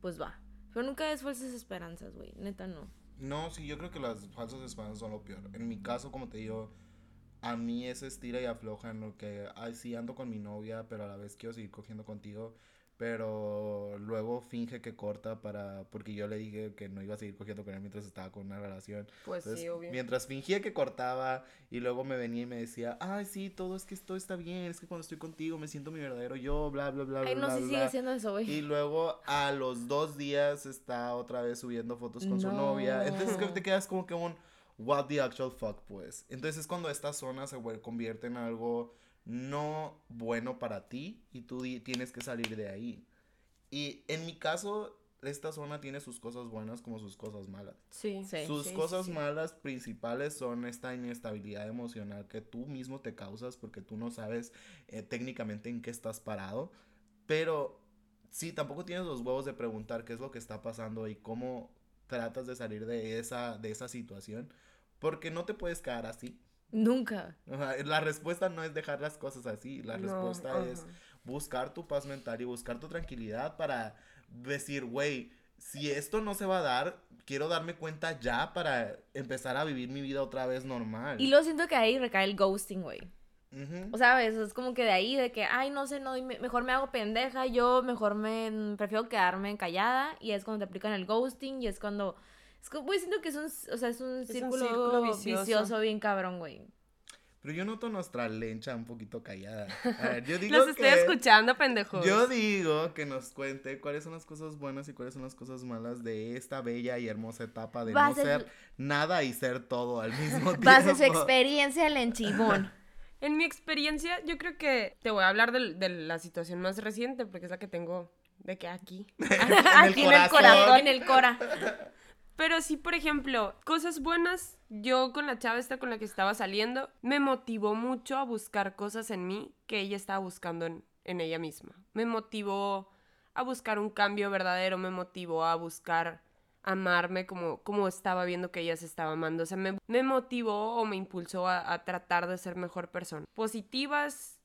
pues va. Pero nunca des falsas esperanzas, güey. Neta, no. No, sí, yo creo que las falsas esperanzas son lo peor. En mi caso, como te digo, a mí es estira y afloja en lo que, ay, sí, ando con mi novia, pero a la vez quiero seguir cogiendo contigo. Pero luego finge que corta para, porque yo le dije que no iba a seguir cogiendo con él mientras estaba con una relación. Pues Entonces, sí, obvio. mientras fingía que cortaba y luego me venía y me decía, ay, sí, todo es que esto está bien, es que cuando estoy contigo me siento mi verdadero yo, bla, bla, bla, Ay, bla, no, bla, si bla". sigue siendo eso, güey. Y luego a los dos días está otra vez subiendo fotos con su No. novia. Entonces que te quedas como que un what the actual fuck, pues. Entonces es cuando esta zona se convierte en algo no bueno para ti y tú tienes que salir de ahí. Y en mi caso, esta zona tiene sus cosas buenas como sus cosas malas. Sí. Sí. Sus sí, cosas sí. malas principales son esta inestabilidad emocional que tú mismo te causas porque tú no sabes eh, técnicamente en qué estás parado. Pero sí, tampoco tienes los huevos de preguntar qué es lo que está pasando y cómo tratas de salir de esa, de esa situación. Porque no te puedes quedar así. Nunca. La respuesta no es dejar las cosas así. La No, respuesta es buscar tu paz mental y buscar tu tranquilidad para decir, güey, si esto no se va a dar, quiero darme cuenta ya para empezar a vivir mi vida otra vez normal. Y luego siento que ahí recae el ghosting, güey. O sea, es como que de ahí, de que, ay, no sé, no, mejor me hago pendeja, yo mejor me prefiero quedarme callada, y es cuando te aplican el ghosting, y es cuando, es como, güey, siento que es un, o sea, es un círculo, círculo vicioso. vicioso. bien cabrón, güey. Pero yo noto nuestra lencha un poquito callada. A ver, yo digo Los estoy que- escuchando, pendejos. Yo digo que nos cuente cuáles son las cosas buenas y cuáles son las cosas malas de esta bella y hermosa etapa de no ser- nada y ser todo al mismo tiempo. Base su experiencia en enchibón. En mi experiencia, yo creo que te voy a hablar del- de, la situación más reciente, porque es la que tengo de que aquí. el Aquí en el corazón. corazón, en el cora. Pero sí, por ejemplo, cosas buenas. Yo con la chava esta con la que estaba saliendo, me motivó mucho a buscar cosas en mí que ella estaba buscando en, en ella misma. Me motivó a buscar un cambio verdadero, me motivó a buscar amarme como, como estaba viendo que ella se estaba amando. O sea, me, me motivó o me impulsó a, a tratar de ser mejor persona. Positivas,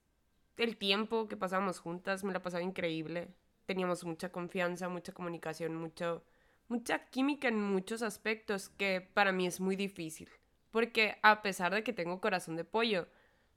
el tiempo que pasábamos juntas, me la pasaba increíble. Teníamos mucha confianza, mucha comunicación, mucho, mucha química en muchos aspectos que para mí es muy difícil. Porque a pesar de que tengo corazón de pollo,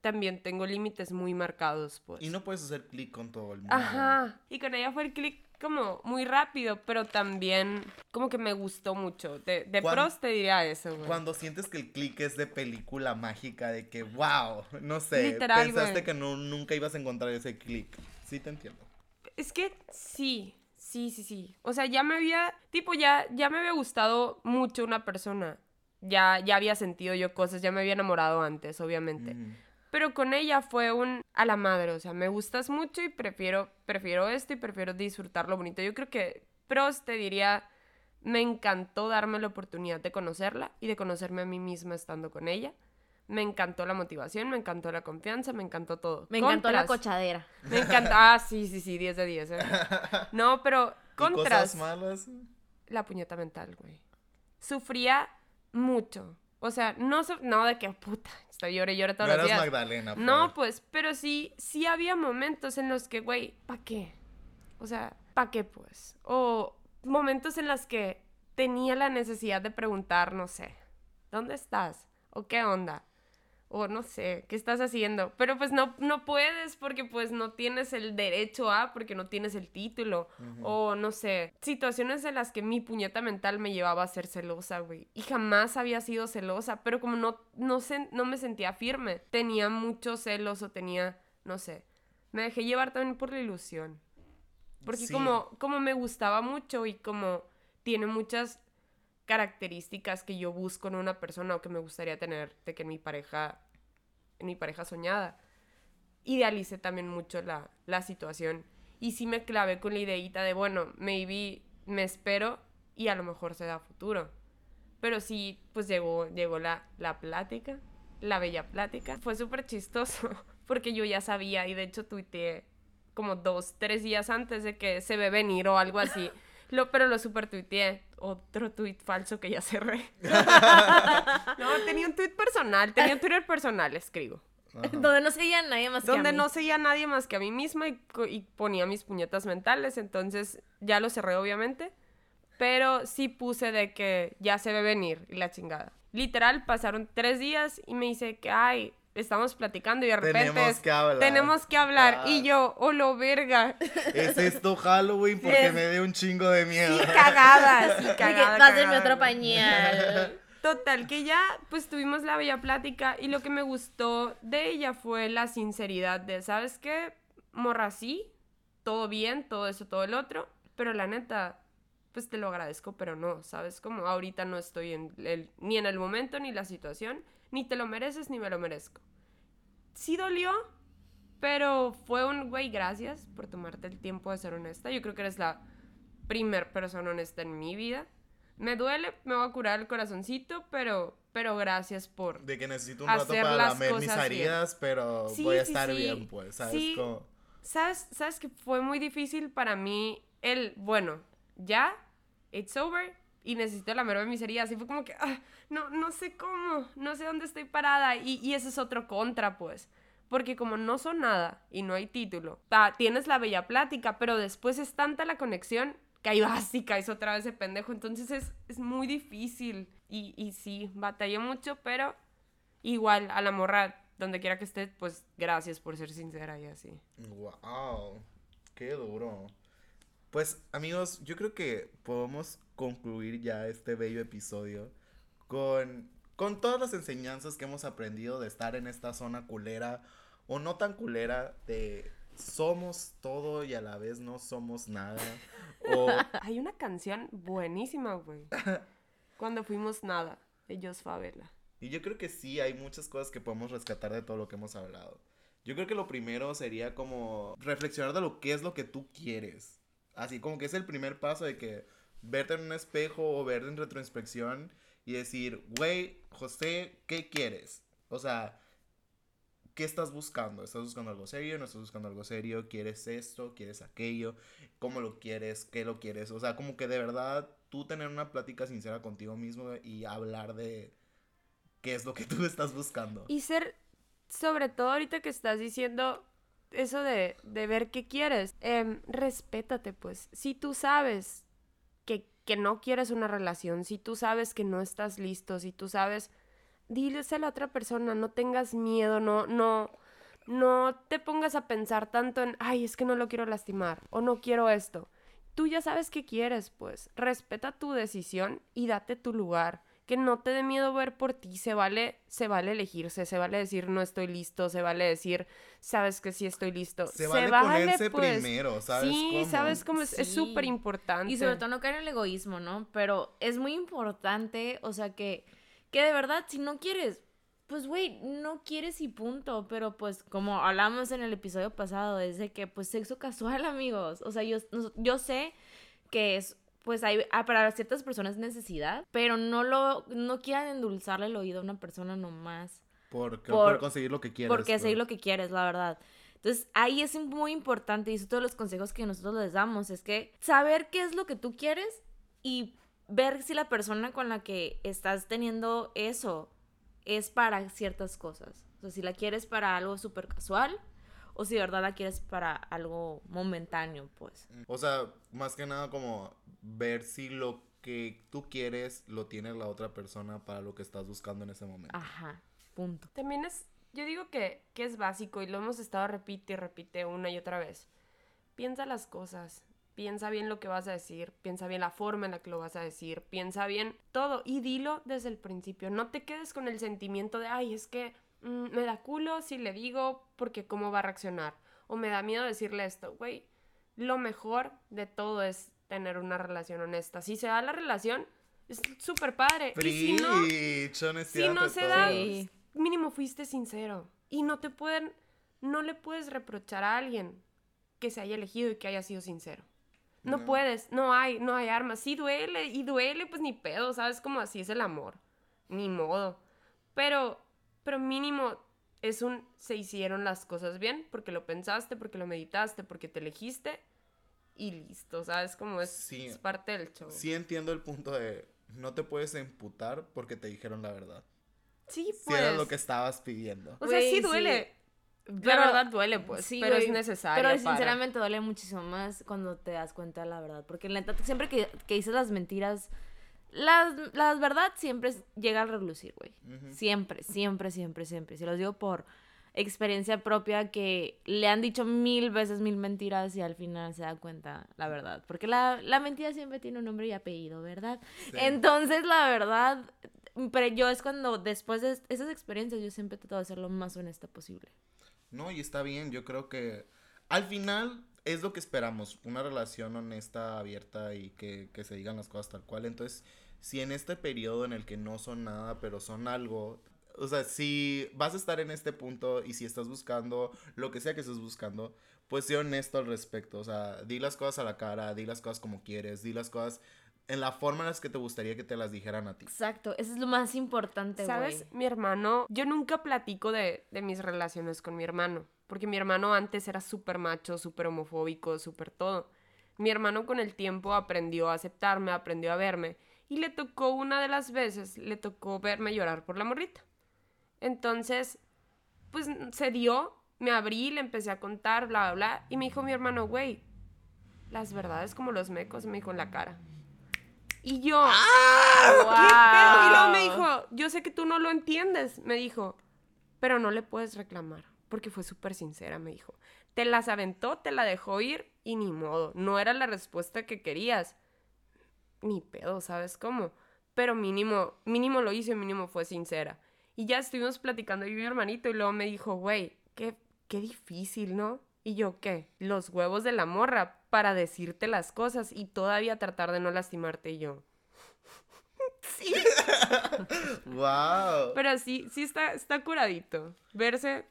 también tengo límites muy marcados, pues. Y no puedes hacer clic con todo el mundo. Ajá. Y con ella fue el clic como muy rápido, pero también como que me gustó mucho. De, de pros te diría eso, güey. Cuando sientes que el clic es de película mágica, de que, wow, no sé, Literal, pensaste güey. que no, nunca ibas a encontrar ese clic. Sí, te entiendo. Es que sí, sí, sí, sí. O sea, ya me había, tipo, ya, ya me había gustado mucho una persona. Ya, ya había sentido yo cosas, ya me había enamorado antes, obviamente. Ujú. Pero con ella fue un a la madre, o sea, me gustas mucho y prefiero, prefiero esto y prefiero disfrutar lo bonito. Yo creo que pros te diría, me encantó darme la oportunidad de conocerla y de conocerme a mí misma estando con ella. Me encantó la motivación, me encantó la confianza, me encantó todo. Me encantó la cochadera. Me encanta, ah, sí, sí, sí, 10 de 10, ¿eh? No, pero ¿Y contras, cosas malas? la puñeta mental, güey. Sufría mucho. O sea, no, su- no de que puta, estoy llore y llore todos No los días. Magdalena. No, Flor. pues, pero sí, sí había momentos en los que, güey, ¿pa' qué? O sea, ¿pa' qué, pues? O momentos en los que tenía la necesidad de preguntar, no sé, ¿dónde estás? ¿O qué onda? O no sé, ¿qué estás haciendo? Pero pues no, no puedes porque pues no tienes el derecho a, porque no tienes el título. O no sé, situaciones en las que mi puñeta mental me llevaba a ser celosa, güey. Y jamás había sido celosa, pero como no, no, se- no me sentía firme, tenía muchos celos o tenía, no sé, me dejé llevar también por la ilusión. Porque Sí. como, como me gustaba mucho y como tiene muchas características que yo busco en una persona o que me gustaría tener de que en mi pareja, en mi pareja soñada, idealicé también mucho la, la situación. Y sí me clavé con la ideita de, bueno, maybe me espero y a lo mejor se da futuro. Pero sí, pues llegó, llegó la, la plática, la bella plática. Fue súper chistoso porque yo ya sabía y de hecho tuiteé como dos, tres días antes de que se ve venir o algo así. Lo, pero lo super tuiteé. Otro tuit falso que ya cerré. no, tenía un tuit personal, tenía un Twitter personal, escribo. Ajá. Donde no seguía nadie más que a Donde mí. no seguía a nadie más que a mí misma y, y ponía mis puñetas mentales. Entonces ya lo cerré, obviamente. Pero sí puse de que ya se ve venir y la chingada. Literal, pasaron tres días y me dice que, ay, estamos platicando y de repente Tenemos que hablar. tenemos que hablar. Ah. Y yo, oh, lo verga. ¿Es esto Halloween? Porque Es- me dio un chingo de miedo. Sí, cagada, sí, cagada. pásenme otro pañal. Total, que ya pues tuvimos la bella plática y lo que me gustó de ella fue la sinceridad de, ¿sabes qué? Morra, sí, todo bien, todo eso, todo el otro, pero la neta, pues te lo agradezco, pero no, ¿sabes? Como ahorita no estoy en el, ni en el momento ni la situación, ni te lo mereces ni me lo merezco. Sí dolió, pero fue un, güey, gracias por tomarte el tiempo de ser honesta. Yo creo que eres la primer persona honesta en mi vida. Me duele, me va a curar el corazoncito, pero, pero gracias por... De que necesito un rato para lamer mis cosas bien. heridas, pero Sí, voy a sí, estar sí. bien, pues, ¿sabes? Sí. Como- ¿Sabes, ¿Sabes que fue muy difícil para mí el, bueno, ya, it's over, y necesito lamerme mis heridas. Y fue como que, ah, no, no sé cómo, no sé dónde estoy parada. Y, y ese es otro contra, pues. Porque como no son nada y no hay título, ta- tienes la bella plática, pero después es tanta la conexión que ahí vas y otra vez de pendejo. Entonces es, es muy difícil. Y, y sí, batallé mucho, pero igual a la morra, donde quiera que esté, pues gracias por ser sincera y así. Wow, qué duro. Pues amigos, yo creo que podemos concluir ya este bello episodio con, con todas las enseñanzas que hemos aprendido de estar en esta zona culera o no tan culera de somos todo y a la vez no somos nada. O Hay una canción buenísima, güey. Cuando fuimos nada, ellos Favela. Y yo creo que sí, hay muchas cosas que podemos rescatar de todo lo que hemos hablado. Yo creo que lo primero sería como reflexionar de lo que es lo que tú quieres. Así como que es el primer paso de que verte en un espejo o verte en retroinspección y decir, güey, José, ¿qué quieres? O sea, ¿qué estás buscando? ¿Estás buscando algo serio? ¿No estás buscando algo serio? ¿Quieres esto? ¿Quieres aquello? ¿Cómo lo quieres? ¿Qué lo quieres? O sea, como que de verdad tú tener una plática sincera contigo mismo y hablar de qué es lo que tú estás buscando. Y ser, sobre todo ahorita que estás diciendo eso de, de ver qué quieres, em, respétate pues. Si tú sabes que, no quieres una relación, si tú sabes que no estás listo, si tú sabes, diles a la otra persona, no tengas miedo, no, no, no te pongas a pensar tanto en, ay, es que no lo quiero lastimar o no quiero esto. Tú ya sabes qué quieres, pues. Respeta tu decisión y date tu lugar. Que no te dé miedo ver por ti. Se vale, se vale elegirse, se vale decir no estoy listo, se vale decir sabes que sí estoy listo. Se vale ponerse primero, ¿sabes Sí, cómo? sabes cómo es súper importante. Y sobre todo no caer en el egoísmo, ¿no? Pero es muy importante, o sea, que, que de verdad, si no quieres, pues, güey, no quieres y punto. Pero, pues, como hablamos en el episodio pasado, es de que, pues, sexo casual, amigos. O sea, yo, yo sé que es, pues, hay, ah, para ciertas personas necesidad, pero no lo, no quieran endulzarle el oído a una persona nomás. Por, por- por conseguir lo que quieres. Porque pues. seguir lo que quieres, la verdad. Entonces, ahí es muy importante, y eso todos los consejos que nosotros les damos, es que saber qué es lo que tú quieres y ver si la persona con la que estás teniendo eso es para ciertas cosas. O sea, si la quieres para algo súper casual o si de verdad la quieres para algo momentáneo, pues. O sea, más que nada como ver si lo que tú quieres lo tiene la otra persona para lo que estás buscando en ese momento. Ajá, punto. También es, yo digo que, que es básico y lo hemos estado repite y repite una y otra vez. Piensa las cosas, piensa bien lo que vas a decir, piensa bien la forma en la que lo vas a decir, piensa bien todo y dilo desde el principio. No te quedes con el sentimiento de, ay, es que mm, me da culo si le digo porque cómo va a reaccionar. O me da miedo decirle esto, güey. Lo mejor de todo es tener una relación honesta. Si se da la relación, es súper padre. Y si no, si no se da. Sí. mínimo fuiste sincero. Y no te pueden, no le puedes reprochar a alguien que se haya elegido y que haya sido sincero. No, No. puedes, no hay, no hay armas. Sí duele, y duele, pues ni pedo, ¿sabes? Como así es el amor. Ni modo. Pero, pero mínimo es un, se hicieron las cosas bien, porque lo pensaste, porque lo meditaste, porque te elegiste y listo, ¿sabes? Como es, Sí. es parte del show. Sí entiendo el punto de no te puedes emputar porque te dijeron la verdad. Sí, Si pues. era lo que estabas pidiendo. O sea, Güey, sí sí. duele. la Pero- verdad duele, pues. Sí, pero es necesario. Pero para- sinceramente duele muchísimo más cuando te das cuenta de la verdad. Porque la neta, siempre que, que dices las mentiras, las, la verdad siempre llega a relucir, güey. Ujú. Siempre, siempre, siempre, siempre. Se los digo por experiencia propia que le han dicho mil veces mil mentiras y al final se da cuenta la verdad. Porque la, la mentira siempre tiene un nombre y apellido, ¿verdad? Sí. Entonces, la verdad, pero yo es cuando después de esas experiencias yo siempre trato de ser lo más honesta posible. No, y está bien, yo creo que al final es lo que esperamos, una relación honesta, abierta y que, que se digan las cosas tal cual. Entonces, si en este periodo en el que no son nada, pero son algo, O sea, si vas a estar en este punto y si estás buscando lo que sea que estés buscando, pues sé honesto al respecto. O sea, di las cosas a la cara, di las cosas como quieres, di las cosas en la forma en las que te gustaría que te las dijeran a ti. Exacto, eso es lo más importante, ¿Sabes? güey. Mi hermano, yo nunca platico de, de mis relaciones con mi hermano, porque mi hermano antes era súper macho, súper homofóbico, súper todo. Mi hermano con el tiempo aprendió a aceptarme, aprendió a verme, y le tocó una de las veces, le tocó verme llorar por la morrita. Entonces, pues se dio, me abrí, le empecé a contar, bla, bla, bla, y me dijo mi hermano, güey, las verdades como los mecos, me dijo en la cara. Y yo, ¿qué pedo? Y luego me dijo, yo sé que tú no lo entiendes, me dijo, pero no le puedes reclamar, porque fue súper sincera, me dijo. Te las aventó, te la dejó ir y ni modo, no era la respuesta que querías. Ni pedo, ¿sabes cómo? Pero mínimo, mínimo lo hizo y mínimo fue sincera. Y ya estuvimos platicando yo y mi hermanito y luego me dijo, güey, qué, qué difícil, ¿no? Y yo, ¿qué? Los huevos de la morra para decirte las cosas y todavía tratar de no lastimarte y yo. sí. ¡Wow! Pero sí, sí está, está curadito. Verse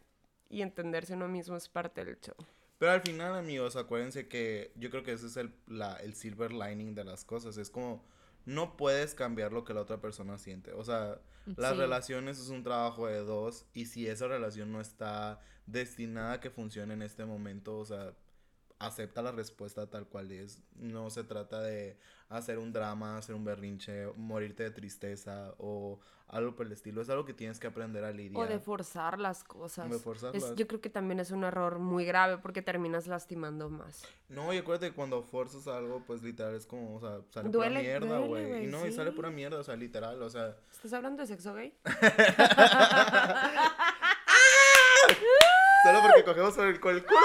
y entenderse uno mismo es parte del show. Pero al final, amigos, acuérdense que yo creo que ese es el, la, el silver lining de las cosas. Es como, no puedes cambiar lo que la otra persona siente. O sea, las Sí. relaciones es un trabajo de dos. Y si esa relación no está destinada a que funcione en este momento, o sea, acepta la respuesta tal cual es. No se trata de hacer un drama, hacer un berrinche, morirte de tristeza o algo por el estilo. Es algo que tienes que aprender a lidiar. O de forzar las cosas. De Es- forzarlas. yo creo que también es un error muy grave porque terminas lastimando más. No, y acuérdate que cuando forzas algo, pues literal es como, o sea, sale Duele- pura mierda, güey. Y no, y sale pura mierda, o sea, literal, o sea. ¿Estás hablando de sexo gay? Solo porque cogemos con el, con el culo.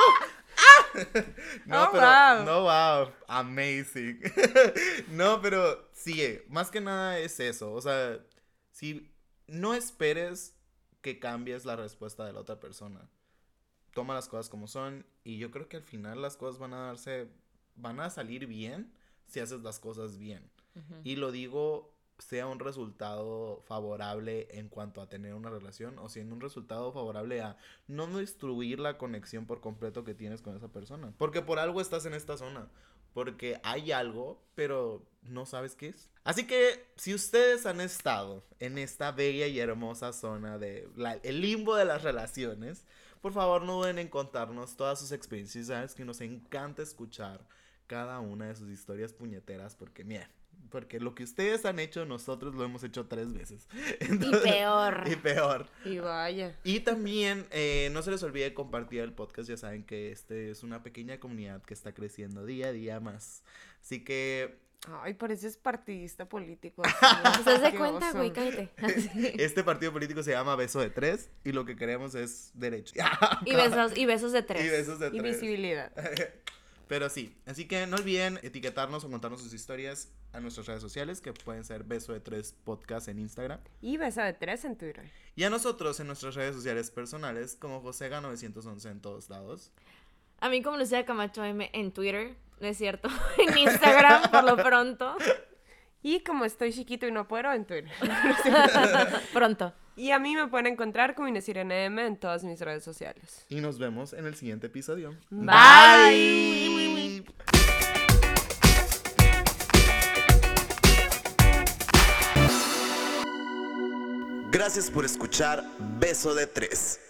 No, Oh, pero. wow. No, wow. Amazing. no, pero sí, eh, más que nada es eso. O sea, si no esperes que cambies la respuesta de la otra persona. Toma las cosas como son. Y yo creo que al final las cosas van a darse. Van a salir bien si haces las cosas bien. Y lo digo, sea un resultado favorable en cuanto a tener una relación o siendo un resultado favorable a no destruir la conexión por completo que tienes con esa persona. Porque por algo estás en esta zona. Porque hay algo, pero no sabes qué es. Así que si ustedes han estado en esta bella y hermosa zona de el limbo de las relaciones, por favor no duden en contarnos todas sus experiencias. Sabes que nos encanta escuchar cada una de sus historias puñeteras porque, mira, porque lo que ustedes han hecho, nosotros lo hemos hecho tres veces. Y peor. Y peor. Y vaya. Y también eh, no se les olvide compartir el podcast. Ya saben que este es una pequeña comunidad que está creciendo día a día más. Así que Ay, pareces partidista político. Pues haz de cuenta, güey, cállate. este partido político se llama Beso de Tres y lo que queremos es derecho. Y besos, y besos de tres. Y besos de Y tres. visibilidad. Pero sí, así que no olviden etiquetarnos o contarnos sus historias a nuestras redes sociales, que pueden ser Beso de Tres Podcast en Instagram. Y besa de tres en Twitter. Y a nosotros en nuestras redes sociales personales, como Josega911 en todos lados. A mí como Lucía Camacho M en Twitter, no es cierto, en Instagram por lo pronto. Y como estoy chiquito y no puedo, en Twitter. Pronto. Y a mí me pueden encontrar como Inés Irene M en todas mis redes sociales. Y nos vemos en el siguiente episodio. Bye. Gracias por escuchar Beso de Tres.